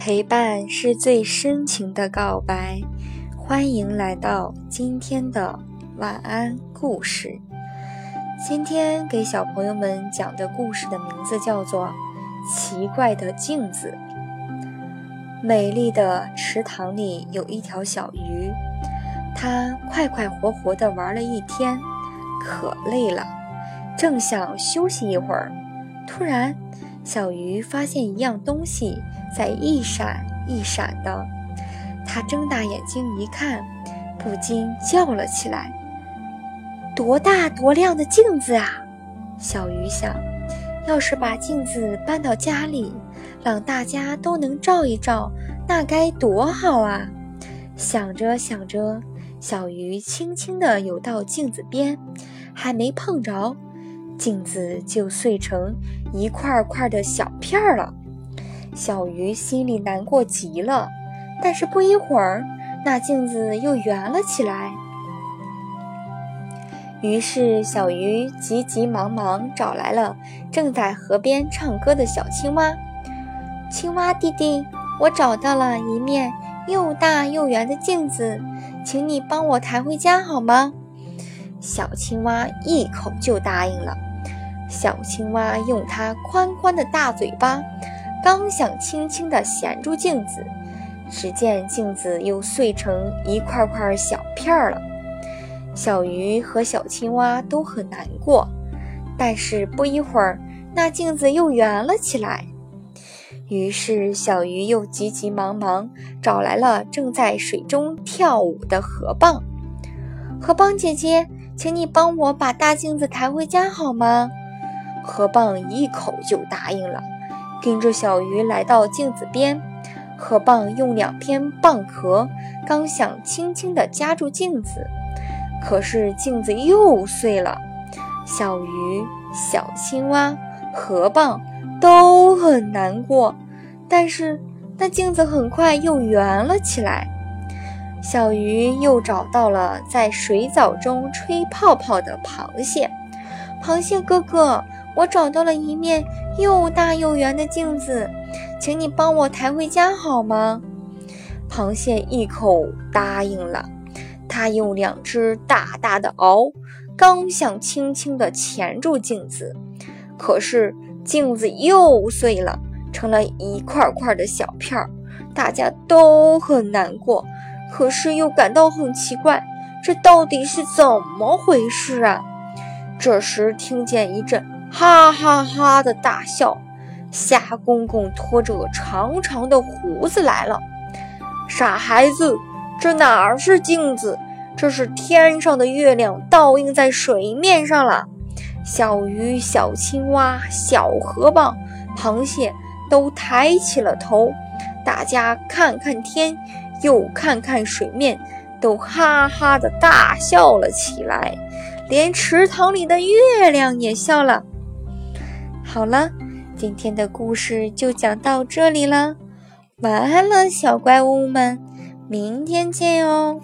陪伴是最深情的告白。欢迎来到今天的晚安故事。今天给小朋友们讲的故事的名字叫做《奇怪的镜子》。美丽的池塘里有一条小鱼，它快快活活地玩了一天，可累了，正想休息一会儿，突然，小鱼发现一样东西。在一闪一闪的，它睁大眼睛一看，不禁叫了起来：“多大多亮的镜子啊！”小鱼想，要是把镜子搬到家里，让大家都能照一照，那该多好啊！想着想着，小鱼轻轻地游到镜子边，还没碰着，镜子就碎成一块块的小片儿了。小鱼心里难过极了，但是不一会儿，那镜子又圆了起来。于是，小鱼急急忙忙找来了正在河边唱歌的小青蛙。青蛙弟弟，我找到了一面又大又圆的镜子，请你帮我抬回家好吗？小青蛙一口就答应了。小青蛙用它宽宽的大嘴巴。刚想轻轻地衔住镜子，只见镜子又碎成一块块小片儿了。小鱼和小青蛙都很难过，但是不一会儿，那镜子又圆了起来。于是，小鱼又急急忙忙找来了正在水中跳舞的河蚌。河蚌姐姐，请你帮我把大镜子抬回家好吗？河蚌一口就答应了。跟着小鱼来到镜子边，河蚌用两片蚌壳刚想轻轻地夹住镜子，可是镜子又碎了。小鱼、小青蛙、河蚌都很难过，但是那镜子很快又圆了起来。小鱼又找到了在水藻中吹泡泡的螃蟹，螃蟹哥哥。我找到了一面又大又圆的镜子，请你帮我抬回家好吗？螃蟹一口答应了。它用两只大大的螯，刚想轻轻地钳住镜子，可是镜子又碎了，成了一块块的小片儿。大家都很难过，可是又感到很奇怪，这到底是怎么回事啊？这时听见一阵。哈哈哈的大笑，虾公公拖着长长的胡子来了。傻孩子，这哪儿是镜子？这是天上的月亮倒映在水面上了。小鱼、小青蛙、小河蚌、螃蟹都抬起了头，大家看看天，又看看水面，都哈哈的大笑了起来，连池塘里的月亮也笑了。好了，今天的故事就讲到这里了，晚安了，小怪物们，明天见哦。